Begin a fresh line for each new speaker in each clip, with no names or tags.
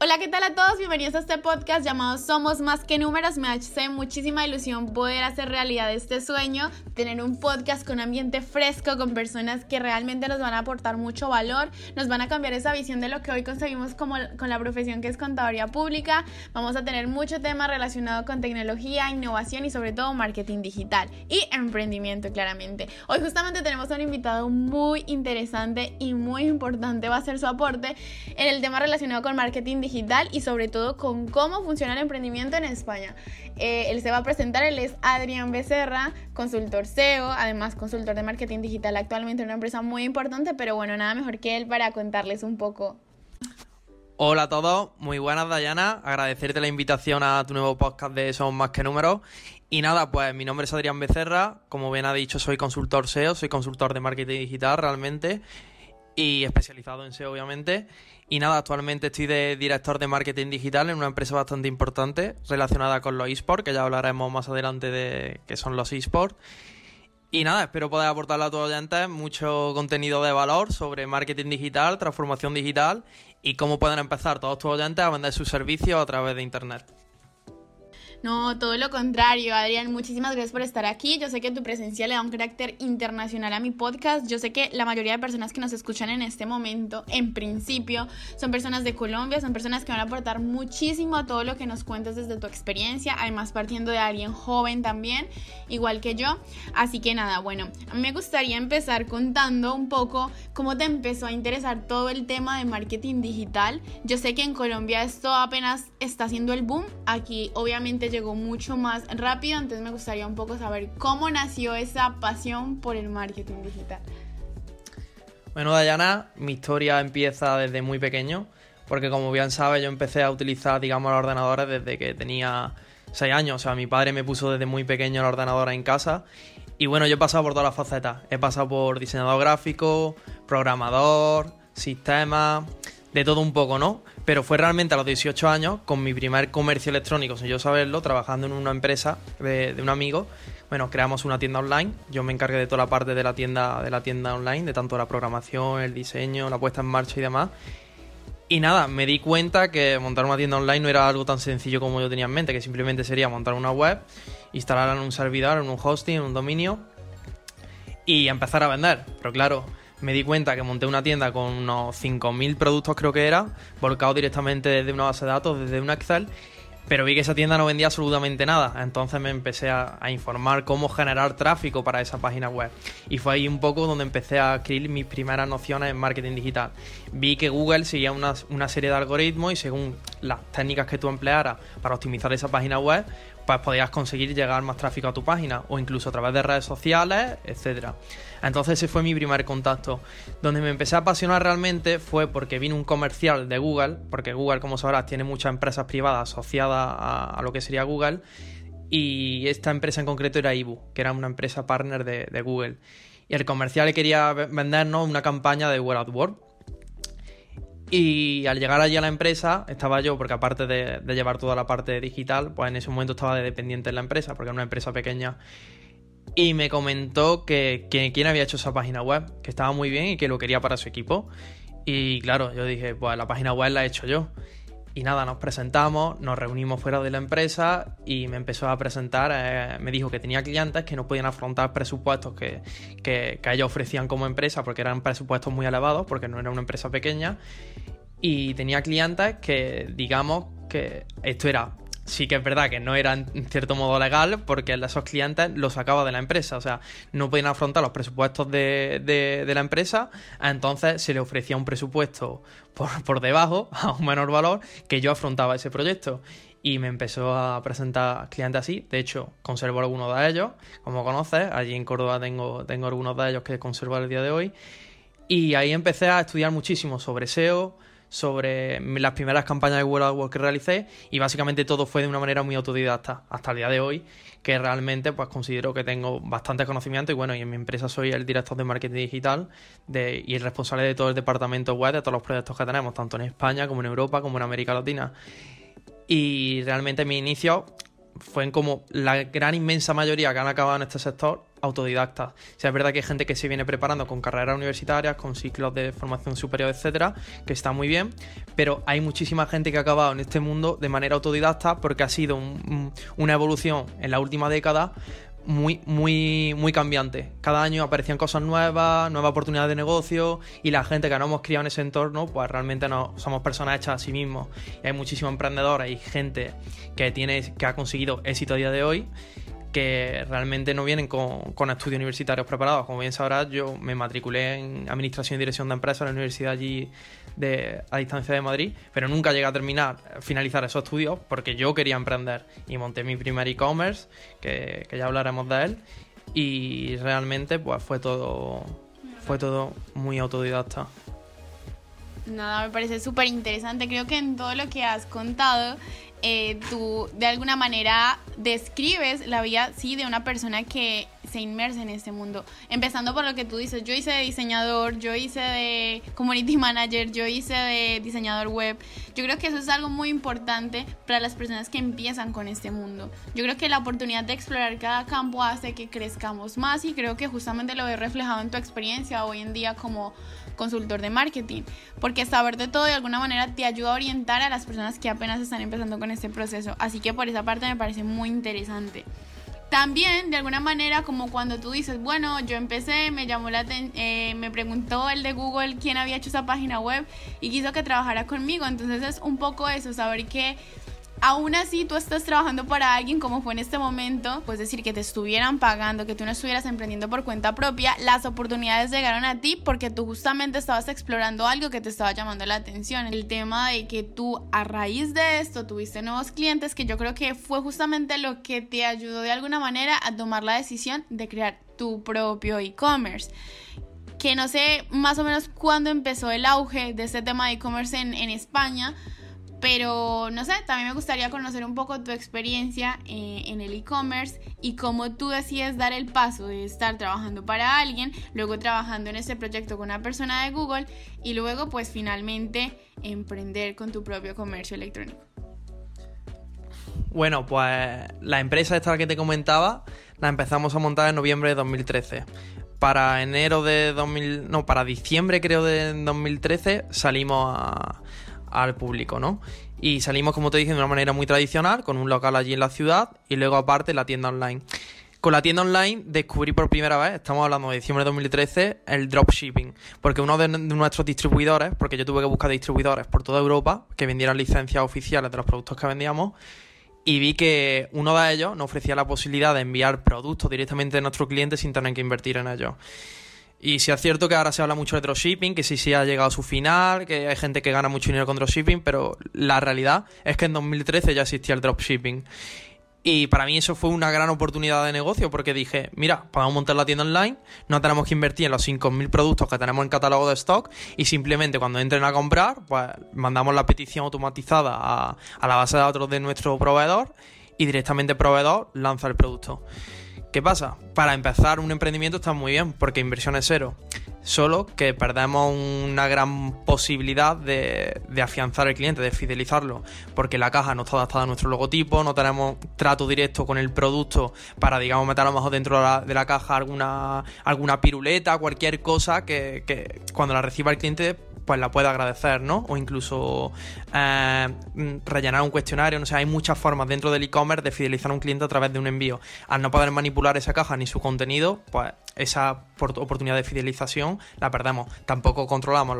Hola, ¿qué tal a todos? Bienvenidos a este podcast llamado Somos Más que Números. Me hace muchísima ilusión poder hacer realidad este sueño, tener un podcast con ambiente fresco, con personas que realmente nos van a aportar mucho valor, nos van a cambiar esa visión de lo que hoy conseguimos como, con la profesión que es contaduría pública. Vamos a tener mucho tema relacionado con tecnología, innovación y sobre todo marketing digital y emprendimiento, claramente. Hoy justamente tenemos a un invitado muy interesante y muy importante, va a ser su aporte en el tema relacionado con marketing digital digital y sobre todo con cómo funciona el emprendimiento en España. Eh, él se va a presentar, él es Adrián Becerra, consultor SEO, además consultor de marketing digital actualmente en una empresa muy importante, pero bueno, nada mejor que él para contarles un poco.
Hola a todos, muy buenas Dayana, agradecerte la invitación a tu nuevo podcast de Somos Más que Números. Y nada, pues mi nombre es Adrián Becerra, como bien ha dicho soy consultor SEO, soy consultor de marketing digital realmente y especializado en SEO obviamente. Y nada, actualmente estoy de director de marketing digital en una empresa bastante importante relacionada con los esports, que ya hablaremos más adelante de qué son los esports. Y nada, espero poder aportarle a todos oyentes mucho contenido de valor sobre marketing digital, transformación digital y cómo pueden empezar todos tus oyentes a vender sus servicios a través de Internet.
No, todo lo contrario, Adrián, muchísimas gracias por estar aquí. Yo sé que tu presencia le da un carácter internacional a mi podcast. Yo sé que la mayoría de personas que nos escuchan en este momento, en principio, son personas de Colombia, son personas que van a aportar muchísimo a todo lo que nos cuentes desde tu experiencia, además partiendo de alguien joven también, igual que yo. Así que nada, bueno, a mí me gustaría empezar contando un poco cómo te empezó a interesar todo el tema de marketing digital. Yo sé que en Colombia esto apenas está haciendo el boom. Aquí obviamente llegó mucho más rápido, entonces me gustaría un poco saber cómo nació esa pasión por el marketing digital.
Bueno, Dayana, mi historia empieza desde muy pequeño, porque como bien sabes, yo empecé a utilizar, digamos, los ordenadores desde que tenía 6 años. O sea, mi padre me puso desde muy pequeño el ordenador en casa. Y bueno, yo he pasado por todas las facetas. He pasado por diseñador gráfico, programador, sistema, de todo un poco, ¿no? Pero fue realmente a los 18 años, con mi primer comercio electrónico, sin yo saberlo, trabajando en una empresa de, un amigo. Bueno, creamos una tienda online. Yo me encargué de toda la parte de la tienda, de la tienda online, de tanto la programación, el diseño, la puesta en marcha y demás. Y nada, me di cuenta que montar una tienda online no era algo tan sencillo como yo tenía en mente, que simplemente sería montar una web, instalarla en un servidor, en un hosting, en un dominio y empezar a vender. Pero claro, me di cuenta que monté una tienda con unos 5.000 productos creo que era, volcado directamente desde una base de datos, desde un Excel, pero vi que esa tienda no vendía absolutamente nada. Entonces me empecé a, informar cómo generar tráfico para esa página web. Y fue ahí un poco donde empecé a adquirir mis primeras nociones en marketing digital. Vi que Google seguía una, una serie de algoritmos y según las técnicas que tú emplearas para optimizar esa página web, pues podías conseguir llegar más tráfico a tu página o incluso a través de redes sociales, etcétera. Entonces ese fue mi primer contacto. Donde me empecé a apasionar realmente fue porque vino un comercial de Google, porque Google, como sabrás, tiene muchas empresas privadas asociadas a, lo que sería Google, y esta empresa en concreto era Ibu, que era una empresa partner de, Google. Y el comercial quería vendernos una campaña de at War, y al llegar allí a la empresa, estaba yo, porque aparte de, llevar toda la parte digital, pues en ese momento estaba de dependiente en la empresa, porque era una empresa pequeña. Y me comentó que, que quién había hecho esa página web, que estaba muy bien y que lo quería para su equipo. Y claro, yo dije, pues la página web la he hecho yo. Y nada, nos presentamos, nos reunimos fuera de la empresa y me empezó a presentar, eh, me dijo que tenía clientes que no podían afrontar presupuestos que, que, que, ellos ofrecían como empresa porque eran presupuestos muy elevados, porque no era una empresa pequeña. Y tenía clientes que, digamos, que esto era sí que es verdad que no era en cierto modo legal porque esos clientes los sacaba de la empresa, o sea, no podían afrontar los presupuestos de, de, la empresa, entonces se le ofrecía un presupuesto por, por, debajo, a un menor valor, que yo afrontaba ese proyecto. Y me empezó a presentar clientes así, de hecho, conservo algunos de ellos, como conoces, allí en Córdoba tengo, tengo algunos de ellos que conservo el día de hoy. Y ahí empecé a estudiar muchísimo sobre SEO, sobre las primeras campañas de World of que realicé y básicamente todo fue de una manera muy autodidacta hasta el día de hoy que realmente pues considero que tengo bastante conocimiento y bueno y en mi empresa soy el director de marketing digital de, y el responsable de todo el departamento web de todos los proyectos que tenemos tanto en España como en Europa como en América Latina. Y realmente mi inicio fue en como la gran inmensa mayoría que han acabado en este sector autodidactas. O sea, es verdad que hay gente que se viene preparando con carreras universitarias, con ciclos de formación superior, etcétera, que está muy bien, pero hay muchísima gente que ha acabado en este mundo de manera autodidacta porque ha sido una evolución en la última década muy, muy, muy cambiante. Cada año aparecían cosas nuevas, nuevas oportunidades de negocio y la gente que no hemos criado en ese entorno, pues realmente no somos personas hechas a sí mismos. Y hay muchísimos emprendedores y gente que, tiene, que ha conseguido éxito a día de hoy que realmente no vienen con, estudios universitarios preparados. Como bien sabrás, yo me matriculé en Administración y Dirección de Empresas en la Universidad allí de, a distancia de Madrid, pero nunca llegué a terminar, finalizar esos estudios porque yo quería emprender y monté mi primer e-commerce, que, que, ya hablaremos de él, y realmente pues fue todo, fue todo muy autodidacta.
Nada, me parece súper interesante. Creo que en todo lo que has contado eh, tú de alguna manera describes la vida, sí, de una persona que se inmersa en este mundo. Empezando por lo que tú dices, yo hice de diseñador, yo hice de community manager, yo hice de diseñador web. Yo creo que eso es algo muy importante para las personas que empiezan con este mundo. Yo creo que la oportunidad de explorar cada campo hace que crezcamos más y creo que justamente lo he reflejado en tu experiencia hoy en día como consultor de marketing, porque saber de todo de alguna manera te ayuda a orientar a las personas que apenas están empezando con este proceso. Así que por esa parte me parece muy interesante. También, de alguna manera, como cuando tú dices, bueno, yo empecé, me llamó la eh, me preguntó el de Google quién había hecho esa página web y quiso que trabajara conmigo. Entonces es un poco eso, saber que aún así tú estás trabajando para alguien como fue en este momento, pues decir que te estuvieran pagando, que tú no estuvieras emprendiendo por cuenta propia, las oportunidades llegaron a ti porque tú justamente estabas explorando algo que te estaba llamando la atención. El tema de que tú a raíz de esto tuviste nuevos clientes, que yo creo que fue justamente lo que te ayudó de alguna manera a tomar la decisión de crear tu propio e-commerce que no sé más o menos cuándo empezó el auge de este tema de e-commerce en, en España, pero no sé, también me gustaría conocer un poco tu experiencia eh, en el e-commerce y cómo tú decides dar el paso de estar trabajando para alguien, luego trabajando en este proyecto con una persona de Google y luego pues finalmente emprender con tu propio comercio electrónico.
Bueno, pues la empresa esta que te comentaba la empezamos a montar en noviembre de 2013. Para enero de 2000, no, para diciembre creo de 2013 salimos a al público, ¿no? Y salimos, como te dije, de una manera muy tradicional, con un local allí en la ciudad y luego aparte la tienda online. Con la tienda online descubrí por primera vez, estamos hablando de diciembre de 2013, el dropshipping. Porque uno de, nuestros distribuidores, porque yo tuve que buscar distribuidores por toda Europa que vendieran licencias oficiales de los productos que vendíamos, y vi que uno de ellos nos ofrecía la posibilidad de enviar productos directamente a nuestro cliente sin tener que invertir en ellos. Y si es cierto que ahora se habla mucho de dropshipping, que sí, sí ha llegado a su final, que hay gente que gana mucho dinero con dropshipping, pero la realidad es que en 2013 ya existía el dropshipping. Y para mí eso fue una gran oportunidad de negocio porque dije, mira, podemos montar la tienda online, no tenemos que invertir en los 5.000 productos que tenemos en catálogo de stock y simplemente cuando entren a comprar, pues mandamos la petición automatizada a, a la base de datos de nuestro proveedor y directamente el proveedor lanza el producto. ¿Qué pasa? Para empezar un emprendimiento está muy bien porque inversión es cero. Solo que perdemos una gran posibilidad de, afianzar al cliente, de fidelizarlo, porque la caja no está adaptada a nuestro logotipo, no tenemos trato directo con el producto para, digamos, meter a lo mejor dentro de la, caja alguna, alguna piruleta, cualquier cosa que, que cuando la reciba el cliente pues la puede agradecer, ¿no? O incluso eh, rellenar un cuestionario, no sé, hay muchas formas dentro del e-commerce de fidelizar a un cliente a través de un envío. Al no poder manipular esa caja ni su contenido, pues esa oportunidad de fidelización la perdemos. Tampoco controlamos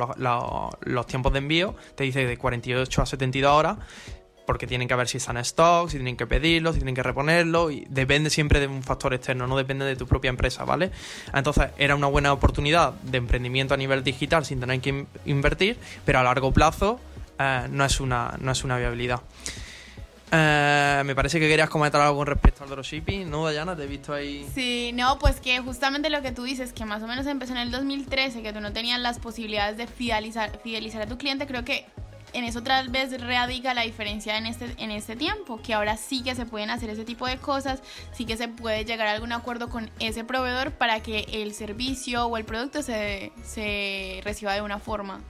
los tiempos de envío, te dice de 48 a 72 horas porque tienen que ver si están en stock, si tienen que pedirlo, si tienen que reponerlo, y depende siempre de un factor externo, no depende de tu propia empresa, ¿vale? Entonces era una buena oportunidad de emprendimiento a nivel digital sin tener que invertir, pero a largo plazo eh, no, es una, no es una viabilidad. Eh, me parece que querías comentar algo con respecto al dropshipping, ¿no, Dayana? Te he visto ahí.
Sí, no, pues que justamente lo que tú dices, que más o menos empezó en el 2013, que tú no tenías las posibilidades de fidelizar, fidelizar a tu cliente, creo que en eso otra vez radica la diferencia en este, en este tiempo, que ahora sí que se pueden hacer ese tipo de cosas, sí que se puede llegar a algún acuerdo con ese proveedor para que el servicio o el producto se, se reciba de una forma.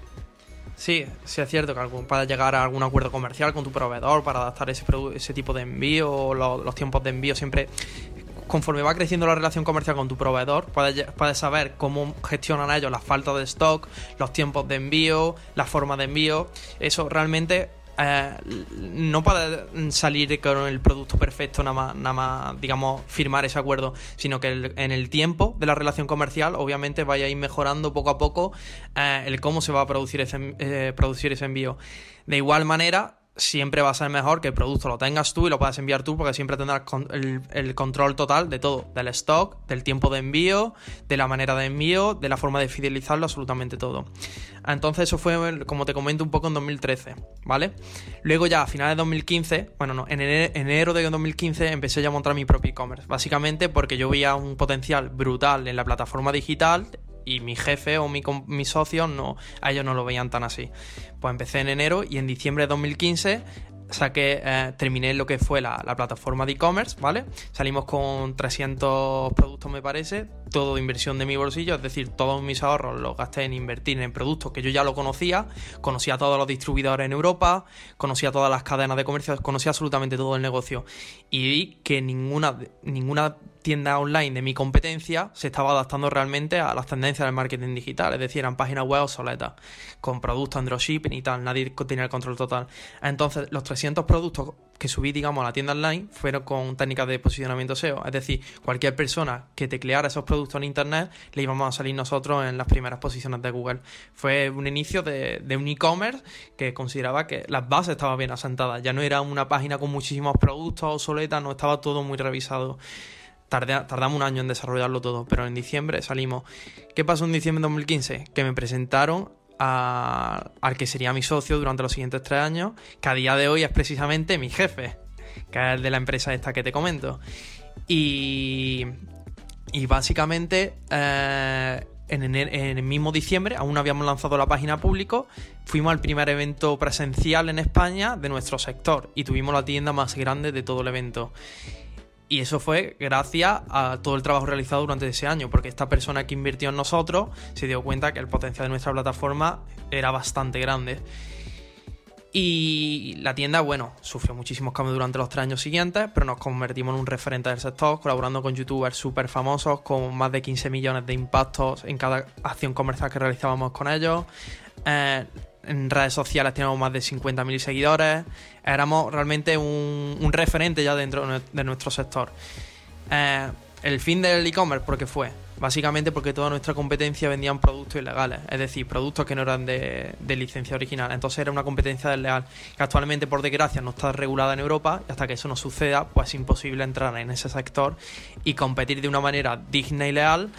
Sí, sí es cierto que para llegar a algún acuerdo comercial con tu proveedor para adaptar ese, ese tipo de envío, los tiempos de envío siempre conforme va creciendo la relación comercial con tu proveedor, puedes, puedes saber cómo gestionan ellos la falta de stock, los tiempos de envío, la forma de envío. Eso realmente eh, no puedes salir con el producto perfecto, nada más, nada más, digamos, firmar ese acuerdo, sino que en el tiempo de la relación comercial, obviamente, vaya a ir mejorando poco a poco eh, el cómo se va a producir ese, eh, producir ese envío. De igual manera, siempre va a ser mejor que el producto lo tengas tú y lo puedas enviar tú porque siempre tendrás el, control total de todo, del stock, del tiempo de envío, de la manera de envío, de la forma de fidelizarlo, absolutamente todo. Entonces eso fue, como te comento, un poco en 2013, ¿vale? Luego ya a finales de 2015, bueno, no, en enero de 2015 empecé ya a montar mi propio e-commerce, básicamente porque yo veía un potencial brutal en la plataforma digital y mi jefe o mi, mis socios no, a ellos no lo veían tan así. Pues empecé en enero y en diciembre de 2015 saqué, eh, terminé lo que fue la, plataforma de e-commerce, ¿vale? Salimos con 300 productos, me parece, todo de inversión de mi bolsillo, es decir, todos mis ahorros los gasté en invertir en productos que yo ya lo conocía, conocía a todos los distribuidores en Europa, conocía todas las cadenas de comercio, conocía absolutamente todo el negocio y vi que ninguna, ninguna tienda online de mi competencia se estaba adaptando realmente a las tendencias del marketing digital, es decir, eran páginas web obsoletas, con productos en dropshipping y tal, nadie tenía el control total. Entonces, los 300 productos que subí, digamos, a la tienda online fueron con técnicas de posicionamiento SEO, es decir, cualquier persona que tecleara esos productos en internet, le íbamos a salir nosotros en las primeras posiciones de Google. Fue un inicio de, un e-commerce que consideraba que las bases estaban bien asentadas, ya no era una página con muchísimos productos obsoletas, no estaba todo muy revisado tardamos un año en desarrollarlo todo, pero en diciembre salimos. ¿Qué pasó en diciembre de 2015? Que me presentaron al que sería mi socio durante los siguientes tres años, que a día de hoy es precisamente mi jefe, que es el de la empresa esta que te comento. Y, y básicamente eh, en, en, el mismo diciembre, aún no habíamos lanzado la página público, fuimos al primer evento presencial en España de nuestro sector y tuvimos la tienda más grande de todo el evento. Y eso fue gracias a todo el trabajo realizado durante ese año, porque esta persona que invirtió en nosotros se dio cuenta que el potencial de nuestra plataforma era bastante grande. Y la tienda, bueno, sufrió muchísimos cambios durante los tres años siguientes, pero nos convertimos en un referente del sector, colaborando con youtubers súper famosos, con más de 15 millones de impactos en cada acción comercial que realizábamos con ellos. Eh, en redes sociales teníamos más de 50.000 seguidores, éramos realmente un, referente ya dentro de nuestro sector. Eh, el fin del e-commerce, ¿por qué fue? Básicamente porque toda nuestra competencia vendían productos ilegales, es decir, productos que no eran de, licencia original. Entonces era una competencia desleal que actualmente, por desgracia, no está regulada en Europa y hasta que eso no suceda, pues es imposible entrar en ese sector y competir de una manera digna y leal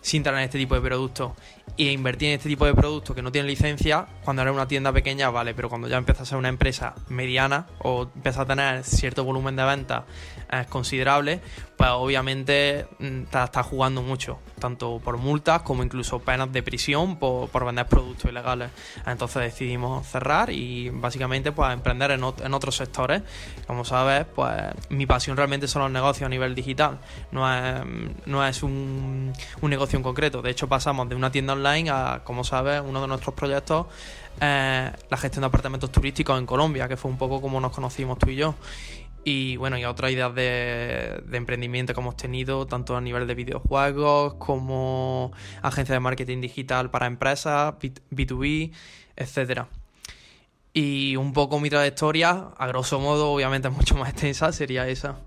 sin tener este tipo de productos y invertir en este tipo de productos que no tienen licencia, cuando eres una tienda pequeña, vale, pero cuando ya empiezas a ser una empresa mediana o empiezas a tener cierto volumen de ventas eh, considerable, pues obviamente mm, te estás jugando mucho, tanto por multas como incluso penas de prisión por, vender productos ilegales. Entonces decidimos cerrar y básicamente pues emprender en, en, otros sectores. Como sabes, pues mi pasión realmente son los negocios a nivel digital, no es, no es un, un negocio en concreto. De hecho pasamos de una tienda online a, como sabes, uno de nuestros proyectos es la gestión de apartamentos turísticos en Colombia, que fue un poco como nos conocimos tú y yo. Y bueno, y otras ideas de, emprendimiento que hemos tenido, tanto a nivel de videojuegos como agencia de marketing digital para empresas, B2B, etcétera. Y un poco mi trayectoria, a grosso modo, obviamente mucho más extensa, sería esa.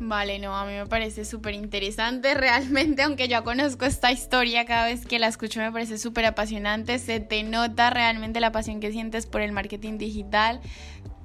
Vale, no, a mí me parece súper interesante realmente, aunque yo conozco esta historia, cada vez que la escucho me parece súper apasionante, se te nota realmente la pasión que sientes por el marketing digital,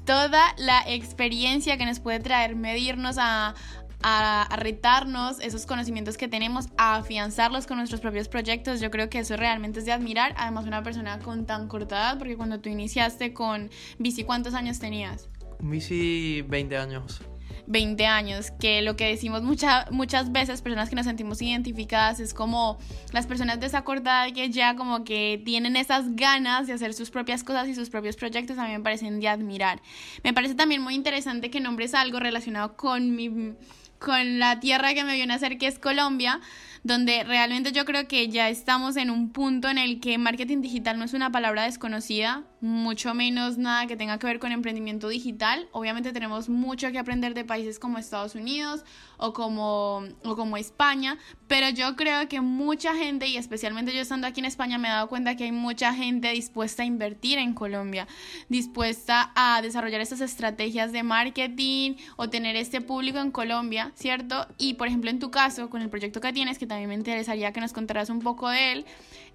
toda la experiencia que nos puede traer medirnos a, a, retarnos esos conocimientos que tenemos, a afianzarlos con nuestros propios proyectos. Yo creo que eso realmente es de admirar. Además, una persona con tan corta edad, porque cuando tú iniciaste con Bici, ¿cuántos años tenías?
Bici, 20 años.
20 años, que lo que decimos muchas veces, personas que nos sentimos identificadas, es como las personas de esa corta que ya como que tienen esas ganas de hacer sus propias cosas y sus propios proyectos, a mí me parecen de admirar. Me parece también muy interesante que nombres algo relacionado con mi con la tierra que me vio nacer, que es Colombia, donde realmente yo creo que ya estamos en un punto en el que marketing digital no es una palabra desconocida, mucho menos nada que tenga que ver con emprendimiento digital. Obviamente tenemos mucho que aprender de países como Estados Unidos o como, o como España, pero yo creo que mucha gente, y especialmente yo estando aquí en España, me he dado cuenta que hay mucha gente dispuesta a invertir en Colombia, dispuesta a desarrollar estas estrategias de marketing o tener este público en Colombia, ¿cierto? Y por ejemplo, en tu caso, con el proyecto que tienes, que también me interesaría que nos contaras un poco de él,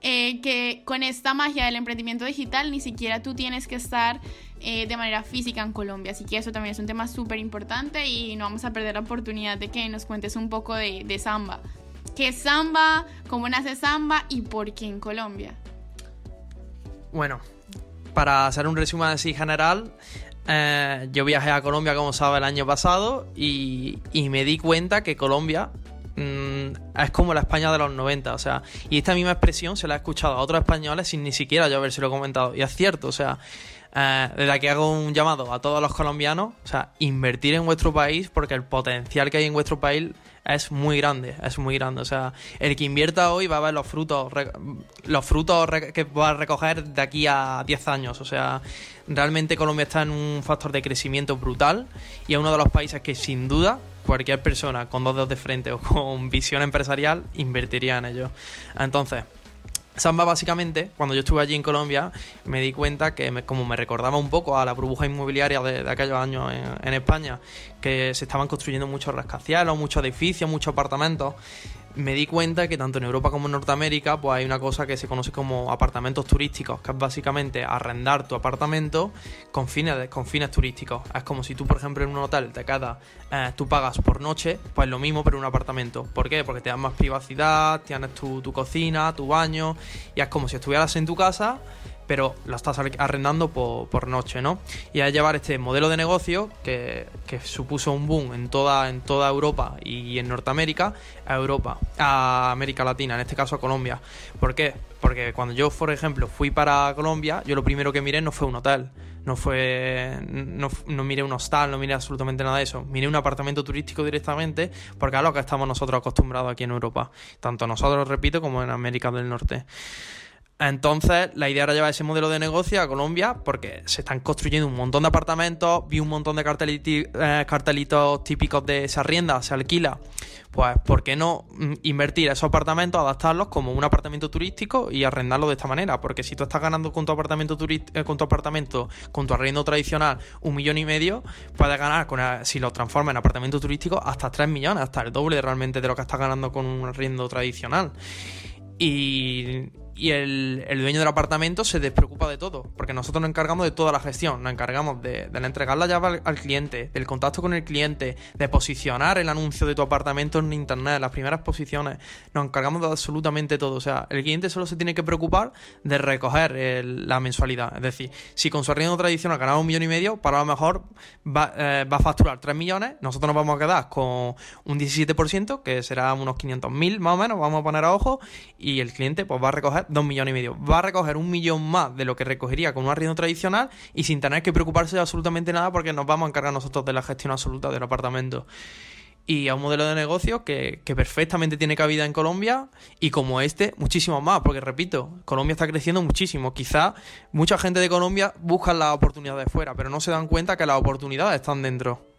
eh, que con esta magia del emprendimiento digital ni siquiera tú tienes que estar eh, de manera física en Colombia. Así que eso también es un tema súper importante y no vamos a perder la oportunidad de que nos cuentes un poco de, de samba. ¿Qué es samba? ¿Cómo nace samba? ¿Y por qué en Colombia?
Bueno, para hacer un resumen así general, eh, yo viajé a Colombia, como sabe, el año pasado y, y me di cuenta que Colombia Mm, es como la España de los 90, o sea, y esta misma expresión se la he escuchado a otros españoles sin ni siquiera yo habérselo comentado, y es cierto, o sea, eh, desde aquí hago un llamado a todos los colombianos, o sea, invertir en vuestro país porque el potencial que hay en vuestro país es muy grande, es muy grande. O sea, el que invierta hoy va a ver los frutos, los frutos que va a recoger de aquí a 10 años. O sea, realmente Colombia está en un factor de crecimiento brutal y es uno de los países que sin duda cualquier persona con dos dedos de frente o con visión empresarial invertiría en ello. Entonces, Samba básicamente, cuando yo estuve allí en Colombia, me di cuenta que como me recordaba un poco a la burbuja inmobiliaria de, aquellos años en, España, que se estaban construyendo muchos rascacielos, muchos edificios, muchos apartamentos, me di cuenta que tanto en Europa como en Norteamérica pues hay una cosa que se conoce como apartamentos turísticos, que es básicamente arrendar tu apartamento con fines, con fines turísticos. Es como si tú, por ejemplo, en un hotel te quedas, eh, tú pagas por noche, pues lo mismo pero en un apartamento. ¿Por qué? Porque te dan más privacidad, tienes tu, tu cocina, tu baño, y es como si estuvieras en tu casa pero lo estás arrendando por, noche, ¿no? Y a llevar este modelo de negocio que, supuso un boom en toda, en toda Europa y en Norteamérica a Europa, a América Latina, en este caso a Colombia. ¿Por qué? Porque cuando yo, por ejemplo, fui para Colombia, yo lo primero que miré no fue un hotel, no fue no, no, miré un hostal, no miré absolutamente nada de eso. Miré un apartamento turístico directamente porque es lo que estamos nosotros acostumbrados aquí en Europa. Tanto nosotros, repito, como en América del Norte. Entonces, la idea era llevar ese modelo de negocio a Colombia porque se están construyendo un montón de apartamentos, vi un montón de eh, cartelitos, típicos de esa rienda, se alquila. Pues, ¿por qué no mm, invertir esos apartamentos, adaptarlos como un apartamento turístico y arrendarlo de esta manera? Porque si tú estás ganando con tu apartamento, eh, con tu, apartamento con tu arriendo tradicional un millón y medio, puedes ganar, con si lo transformas en apartamento turístico, hasta 3 millones, hasta el doble realmente de lo que estás ganando con un arriendo tradicional. Y y el, dueño del apartamento se despreocupa de todo, porque nosotros nos encargamos de toda la gestión, nos encargamos de, entregar la llave al, cliente, del contacto con el cliente, de posicionar el anuncio de tu apartamento en internet, las primeras posiciones, nos encargamos de absolutamente todo, o sea, el cliente solo se tiene que preocupar de recoger la mensualidad, es decir, si con su arriendo tradicional ganaba un millón y medio, para lo mejor va, eh, va a facturar 3 millones, nosotros nos vamos a quedar con un 17%, que será unos 500 mil más o menos, vamos a poner a ojo, y el cliente pues va a recoger dos millones y medio. Va a recoger un millón más de lo que recogería con un arriendo tradicional y sin tener que preocuparse de absolutamente nada porque nos vamos a encargar nosotros de la gestión absoluta del apartamento. Y a un modelo de negocio que, que perfectamente tiene cabida en Colombia y como este, muchísimo más, porque repito, Colombia está creciendo muchísimo. Quizá mucha gente de Colombia busca las oportunidades fuera, pero no se dan cuenta que las oportunidades están dentro.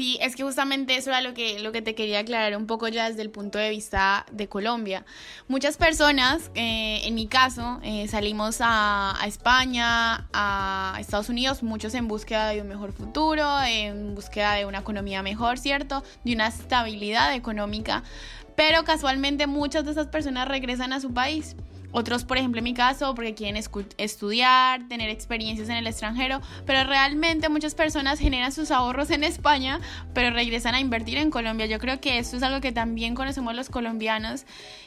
Sí, es que justamente eso era lo que, lo que te quería aclarar un poco ya desde el punto de vista de Colombia. Muchas personas, eh, en mi caso, eh, salimos a, España, a Estados Unidos, muchos en búsqueda de un mejor futuro, en búsqueda de una economía mejor, ¿cierto? De una estabilidad económica. Pero casualmente muchas de esas personas regresan a su país. Otros, por ejemplo, en mi caso, porque quieren estudiar, tener experiencias en el extranjero, pero realmente muchas personas generan sus ahorros en España, pero regresan a invertir en Colombia. Yo creo que esto es algo que también conocemos los colombianos,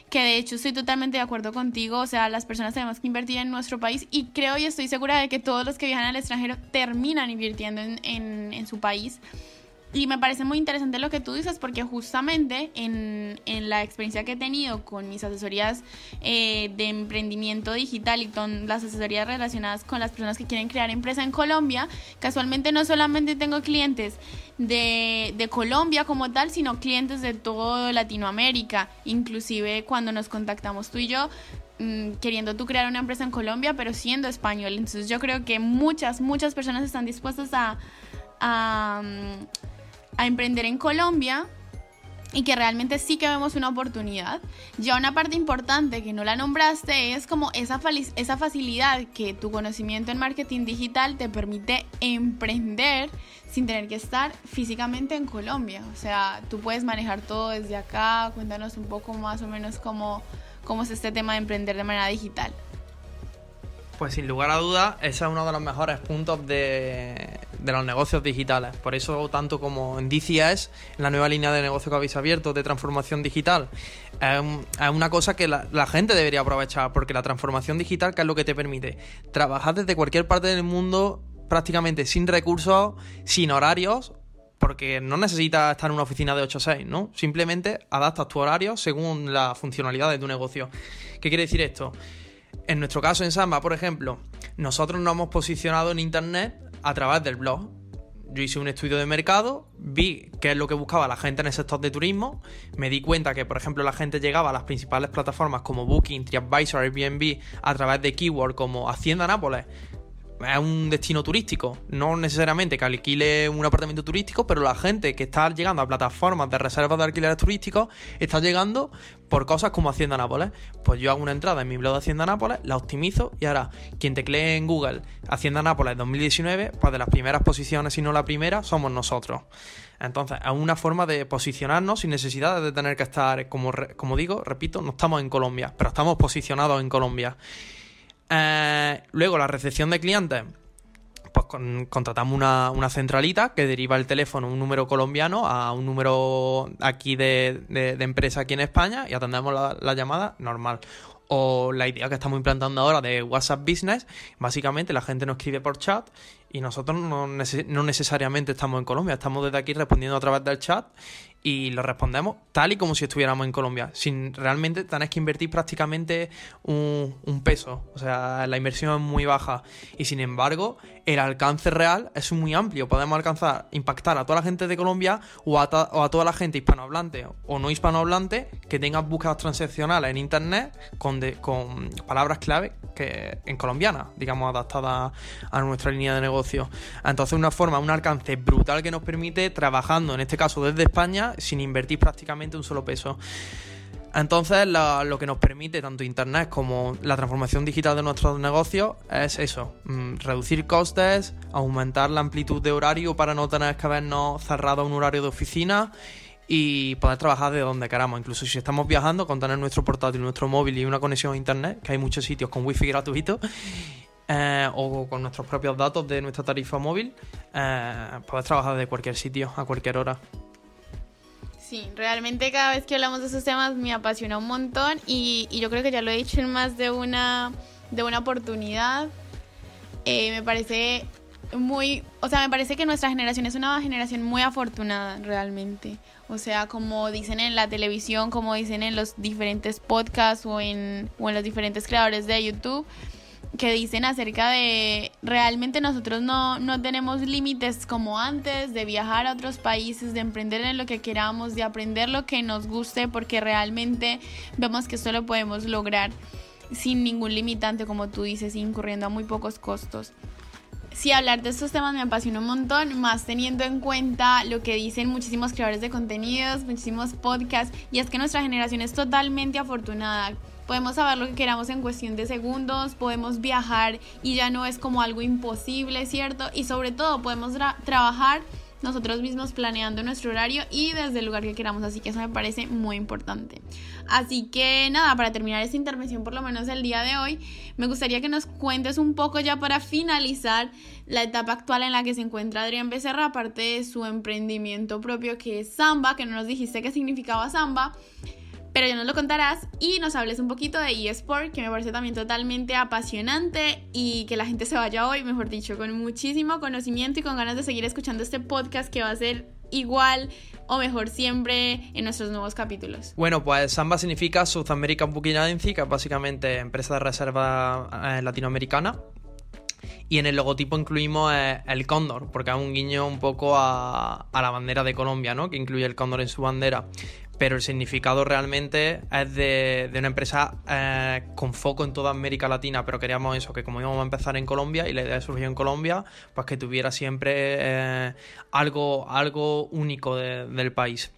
que de hecho estoy totalmente de acuerdo contigo, o sea, las personas tenemos que invertir en nuestro país y creo y estoy segura de que todos los que viajan al extranjero terminan invirtiendo en, en, en su país. Y me parece muy interesante lo que tú dices porque justamente en, en la experiencia que he tenido con mis asesorías eh, de emprendimiento digital y con las asesorías relacionadas con las personas que quieren crear empresa en Colombia, casualmente no solamente tengo clientes de, de Colombia como tal, sino clientes de toda Latinoamérica. Inclusive cuando nos contactamos tú y yo, mm, queriendo tú crear una empresa en Colombia, pero siendo español. Entonces yo creo que muchas, muchas personas están dispuestas a, a, mm, emprender en Colombia y que realmente sí que vemos una oportunidad. Ya una parte importante que no la nombraste es como esa, esa facilidad que tu conocimiento en marketing digital te permite emprender sin tener que estar físicamente en Colombia. O sea, tú puedes manejar todo desde acá. Cuéntanos un poco más o menos cómo, cómo es este tema de emprender de manera digital.
Pues sin lugar a dudas, ese es uno de los mejores puntos de, los negocios digitales. Por eso, tanto como en DCS, la nueva línea de negocio que habéis abierto de transformación digital, es, una cosa que la, gente debería aprovechar, porque la transformación digital, ¿qué es lo que te permite? Trabajar desde cualquier parte del mundo prácticamente sin recursos, sin horarios, porque no necesitas estar en una oficina de 8 a 6, ¿no? Simplemente adaptas tu horario según la funcionalidad de tu negocio. ¿Qué quiere decir esto? En nuestro caso en Samba, por ejemplo, nosotros nos hemos posicionado en Internet a través del blog. Yo hice un estudio de mercado, vi qué es lo que buscaba la gente en el sector de turismo, me di cuenta que, por ejemplo, la gente llegaba a las principales plataformas como Booking, TripAdvisor, Airbnb a través de keyword como Hacienda Nápoles, es un destino turístico. No necesariamente que alquile un apartamento turístico, pero la gente que está llegando a plataformas de reservas de alquileres turísticos está llegando por cosas como Hacienda Nápoles. Pues yo hago una entrada en mi blog de Hacienda Nápoles, la optimizo y ahora quien teclee en Google Hacienda Nápoles 2019, pues de las primeras posiciones, si no la primera, somos nosotros. Entonces, es una forma de posicionarnos sin necesidad de tener que estar, como, como digo, repito, no estamos en Colombia, pero estamos posicionados en Colombia. Eh, luego, la recepción de clientes. Pues contratamos una, centralita que deriva el teléfono, un número colombiano, a un número aquí de, empresa aquí en España y atendemos la, la llamada normal o la idea que estamos implantando ahora de WhatsApp Business, básicamente la gente nos escribe por chat y nosotros no, no, necesariamente estamos en Colombia, estamos desde aquí respondiendo a través del chat y lo respondemos tal y como si estuviéramos en Colombia, sin realmente tener que invertir prácticamente un, peso. O sea, la inversión es muy baja y sin embargo el alcance real es muy amplio. Podemos alcanzar, impactar a toda la gente de Colombia o a, toda la gente hispanohablante o no hispanohablante que tenga búsquedas transaccionales en Internet con, con palabras clave que en colombiana, digamos, adaptadas a nuestra línea de negocio. Entonces, una forma, un alcance brutal que nos permite, trabajando en este caso desde España, sin invertir prácticamente un solo peso. Entonces, lo, que nos permite tanto Internet como la transformación digital de nuestros negocios es eso, mm, reducir costes, aumentar la amplitud de horario para no tener que habernos cerrado un horario de oficina y poder trabajar de donde queramos. Incluso si estamos viajando, con tener nuestro portátil, nuestro móvil y una conexión a Internet, que hay muchos sitios con wifi gratuito, eh, o con nuestros propios datos de nuestra tarifa móvil, eh, poder trabajar de cualquier sitio, a cualquier hora.
Sí, realmente cada vez que hablamos de esos temas me apasiona un montón y, yo creo que ya lo he dicho en más de una, de una oportunidad. Eh, me parece muy, o sea, me parece que nuestra generación es una generación muy afortunada realmente. O sea, como dicen en la televisión, como dicen en los diferentes podcasts o en, o en los diferentes creadores de YouTube, que dicen acerca de realmente nosotros no, no tenemos límites como antes de viajar a otros países, de emprender en lo que queramos, de aprender lo que nos guste, porque realmente vemos que esto lo podemos lograr sin ningún limitante, como tú dices, incurriendo a muy pocos costos. Sí, hablar de estos temas me apasiona un montón, más teniendo en cuenta lo que dicen muchísimos creadores de contenidos, muchísimos podcasts, y es que nuestra generación es totalmente afortunada podemos saber lo que queramos en cuestión de segundos, podemos viajar y ya no es como algo imposible, ¿cierto? Y sobre todo podemos trabajar nosotros mismos planeando nuestro horario y desde el lugar que queramos, así que eso me parece muy importante. Así que nada, para terminar esta intervención, por lo menos el día de hoy, me gustaría que nos cuentes un poco ya para finalizar la etapa actual en la que se encuentra Adrián Becerra, aparte de su emprendimiento propio que es Samba, que no nos dijiste qué significaba Samba pero ya nos lo contarás y nos hables un poquito de eSport, que me parece también totalmente apasionante y que la gente se vaya hoy, mejor dicho, con muchísimo conocimiento y con ganas de seguir escuchando este podcast que va a ser igual o mejor siempre en nuestros nuevos capítulos.
Bueno, pues Samba significa South American Booking Agency, que es básicamente empresa de reserva eh, latinoamericana. Y en el logotipo incluimos eh, el cóndor, porque es un guiño un poco a, a, la bandera de Colombia, ¿no? Que incluye el cóndor en su bandera. Pero el significado realmente es de, una empresa eh, con foco en toda América Latina, pero queríamos eso, que como íbamos a empezar en Colombia y la idea surgió en Colombia, pues que tuviera siempre eh, algo, algo único del país.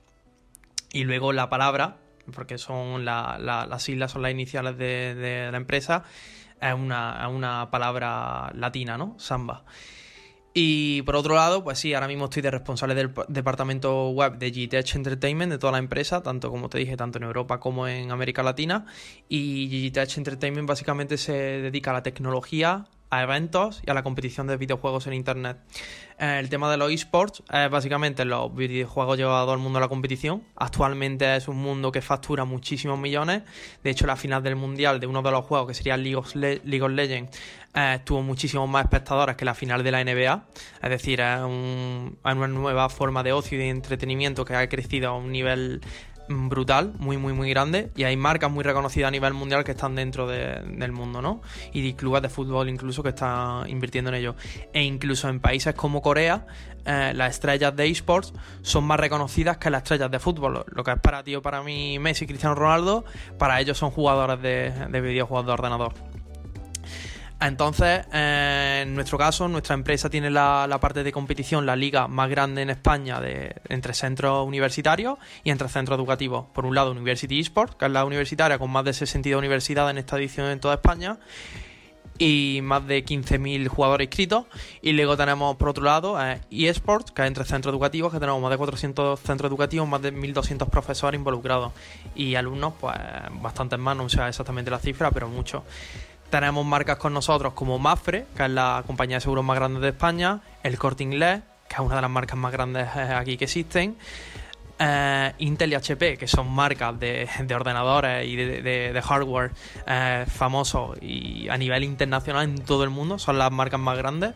Y luego la palabra, porque son las islas, son las iniciales de, la empresa, es una, es una palabra latina, ¿no? Samba. Y por otro lado, pues sí, ahora mismo estoy de responsable del departamento web de GTech Entertainment, de toda la empresa, tanto como te dije, tanto en Europa como en América Latina. Y GTech Entertainment básicamente se dedica a la tecnología, a eventos y a la competición de videojuegos en Internet. Eh, el tema de los esports es básicamente los videojuegos llevan a todo el mundo a la competición. Actualmente es un mundo que factura muchísimos millones. De hecho, la final del Mundial de uno de los juegos, que sería League of, Legends, eh, tuvo muchísimos más espectadores que la final de la NBA. Es decir, es una nueva forma de ocio y de entretenimiento que ha crecido a un nivel brutal, muy, muy, muy grande. Y hay marcas muy reconocidas a nivel mundial que están dentro del mundo, ¿no? Y clubes de fútbol incluso que están invirtiendo en ello. E incluso en países como Corea, eh, las estrellas de esports son más reconocidas que las estrellas de fútbol. Lo que es para ti o para mí Messi Cristiano Ronaldo, para ellos son jugadores de videojuegos de ordenador. Entonces, eh, en nuestro caso, nuestra empresa tiene la, parte de competición, la liga más grande en España de, entre centros universitarios y entre centros educativos. Por un lado, University Esports, que es la universitaria con más de 62 universidades en esta edición en toda España y más de 15.000 jugadores inscritos. Y luego tenemos, por otro lado, eh, eSports, que es entre centros educativos, que tenemos más de 400 centros educativos, más de 1.200 profesores involucrados. Y alumnos, pues bastantes más, no sé exactamente la cifra, pero muchos. Tenemos marcas con nosotros como Mafre, que es la compañía de seguros más grande de España, el Corte Inglés, que es una de las marcas más grandes eh, aquí que existen, eh, Intel y HP, que son marcas de, ordenadores y de, hardware eh, famosos y a nivel internacional en todo el mundo, son las marcas más grandes.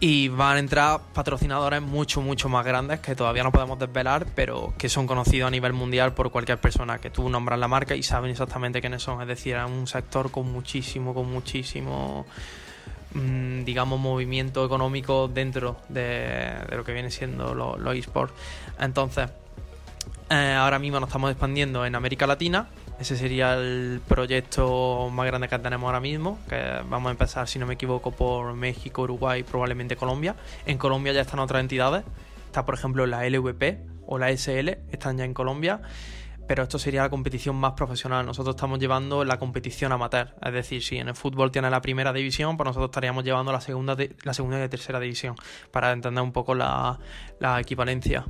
Y van a entrar patrocinadores mucho, mucho más grandes que todavía no podemos desvelar, pero que son conocidos a nivel mundial por cualquier persona que tú nombras la marca y saben exactamente quiénes son. Es decir, es un sector con muchísimo, con muchísimo, mm, digamos, movimiento económico dentro de, lo que viene siendo los esports. Entonces, eh, ahora mismo nos estamos expandiendo en América Latina ese sería el proyecto más grande que tenemos ahora mismo, que vamos a empezar, si no me equivoco, por México, Uruguay, probablemente Colombia. En Colombia ya están otras entidades. Está, por ejemplo, la LVP o la SL, están ya en Colombia. Pero esto sería la competición más profesional. Nosotros estamos llevando la competición amateur. Es decir, si en el fútbol tiene la primera división, pues nosotros estaríamos llevando la segunda, la segunda y la tercera división. Para entender un poco la, la equivalencia.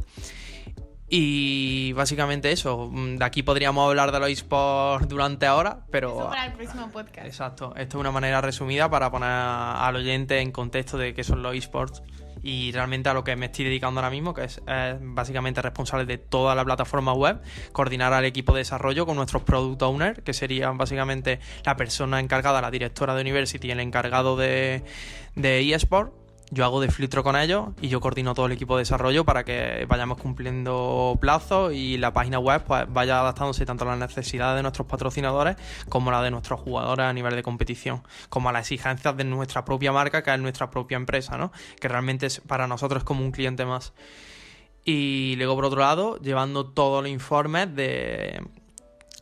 Y básicamente eso. Mm, de aquí podríamos hablar de los esports durante horas, pero.
Eso para el próximo podcast.
Exacto. Esto es una manera resumida para poner al oyente en contexto de qué son los esports y realmente a lo que me estoy dedicando ahora mismo, que es, básicamente responsable de toda la plataforma web, coordinar al equipo de desarrollo con nuestros product owners, que serían básicamente la persona encargada, la directora de University, el encargado de, de eSport yo hago de filtro con ellos y yo coordino todo el equipo de desarrollo para que vayamos cumpliendo plazos y la página web pues vaya adaptándose tanto a las necesidades de nuestros patrocinadores como a las de nuestros jugadores a nivel de competición, como a las exigencias de nuestra propia marca, que es nuestra propia empresa, ¿no? Que realmente es, para nosotros es como un cliente más. Y luego, por otro lado, llevando todos los informes de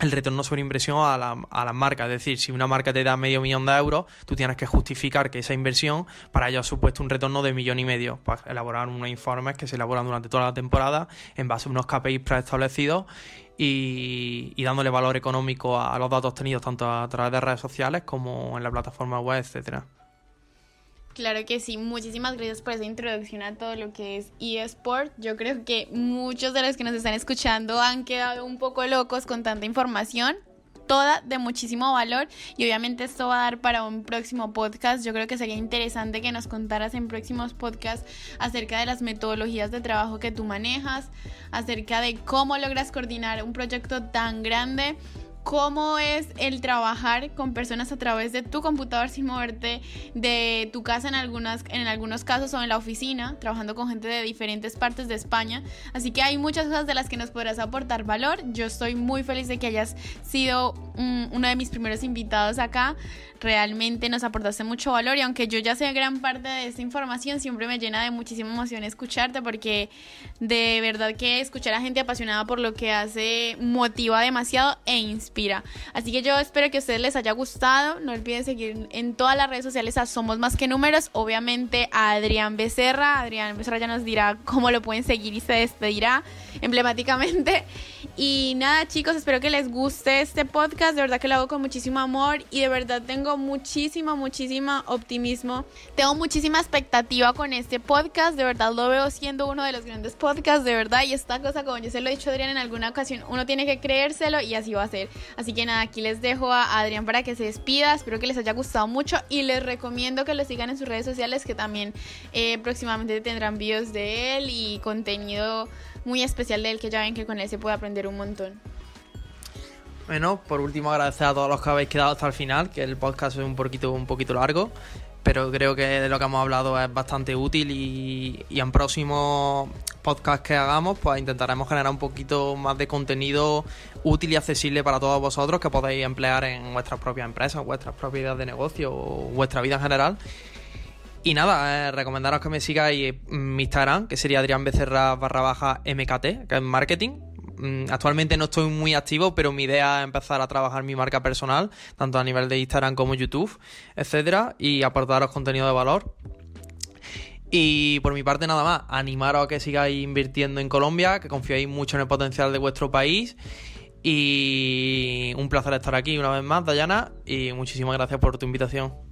el retorno sobre inversión a la, a las marcas. Es decir, si una marca te da medio millón de euros, tú tienes que justificar que esa inversión para ello ha supuesto un retorno de millón y medio. Pues elaborar unos informes que se elaboran durante toda la temporada en base a unos KPIs preestablecidos y, dándole valor económico a, a los datos obtenidos tanto a través de redes sociales como en la plataforma web, etcétera.
Claro que sí, muchísimas gracias por esa introducción a todo lo que es eSport. Yo creo que muchos de los que nos están escuchando han quedado un poco locos con tanta información, toda de muchísimo valor y obviamente esto va a dar para un próximo podcast. Yo creo que sería interesante que nos contaras en próximos podcasts acerca de las metodologías de trabajo que tú manejas, acerca de cómo logras coordinar un proyecto tan grande cómo es el trabajar con personas a través de tu computador sin moverte de tu casa en, algunas, en algunos casos o en la oficina, trabajando con gente de diferentes partes de España. Así que hay muchas cosas de las que nos podrás aportar valor. Yo estoy muy feliz de que hayas sido uno de mis primeros invitados acá. Realmente nos aportaste mucho valor y aunque yo ya sé gran parte de esta información, siempre me llena de muchísima emoción escucharte porque de verdad que escuchar a gente apasionada por lo que hace motiva demasiado e inspira Así que yo espero que a ustedes les haya gustado. No olviden seguir en todas las redes sociales a Somos Más que Números. Obviamente a Adrián Becerra. Adrián Becerra ya nos dirá cómo lo pueden seguir y se despedirá emblemáticamente. Y nada, chicos, espero que les guste este podcast. De verdad que lo hago con muchísimo amor y de verdad tengo muchísimo, muchísimo optimismo. Tengo muchísima expectativa con este podcast. De verdad lo veo siendo uno de los grandes podcasts, de verdad. Y esta cosa, como yo se lo he dicho Adrián en alguna ocasión, uno tiene que creérselo y así va a ser. Así que nada, aquí les dejo a Adrián para que se despida. Espero que les haya gustado mucho y les recomiendo que lo sigan en sus redes sociales que también eh, próximamente tendrán videos de él y contenido muy especial de él que ya ven que con él se puede aprender un montón.
Bueno, por último agradecer a todos los que habéis quedado hasta el final, que el podcast es un poquito, un poquito largo, pero creo que de lo que hemos hablado es bastante útil y, en próximos podcasts que hagamos, pues intentaremos generar un poquito más de contenido útil y accesible para todos vosotros que podéis emplear en vuestras propias empresas, vuestras propiedades de negocio o vuestra vida en general. Y nada, eh, recomendaros que me sigáis en mi Instagram, que sería Adrián Becerra barra baja MKT, que es marketing. Mm, actualmente no estoy muy activo, pero mi idea es empezar a trabajar mi marca personal, tanto a nivel de Instagram como YouTube, etcétera, y aportaros contenido de valor. Y por mi parte nada más, animaros a que sigáis invirtiendo en Colombia, que confiéis mucho en el potencial de vuestro país. Y un placer estar aquí una vez más, Dayana, y muchísimas gracias por tu invitación.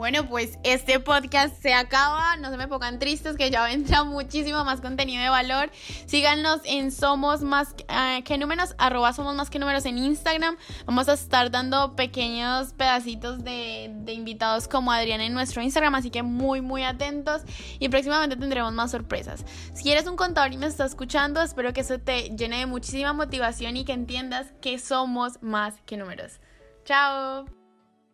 Bueno, pues este podcast se acaba. No se me pongan tristes que ya vendrá muchísimo más contenido de valor. Síganos en Somos Más eh, que Números, arroba Somos Más que Números en Instagram. Vamos a estar dando pequeños pedacitos de, de invitados como Adrián en nuestro Instagram, así que muy, muy atentos. Y próximamente tendremos más sorpresas. Si eres un contador y me estás escuchando, espero que eso te llene de muchísima motivación y que entiendas que somos más que números. Chao.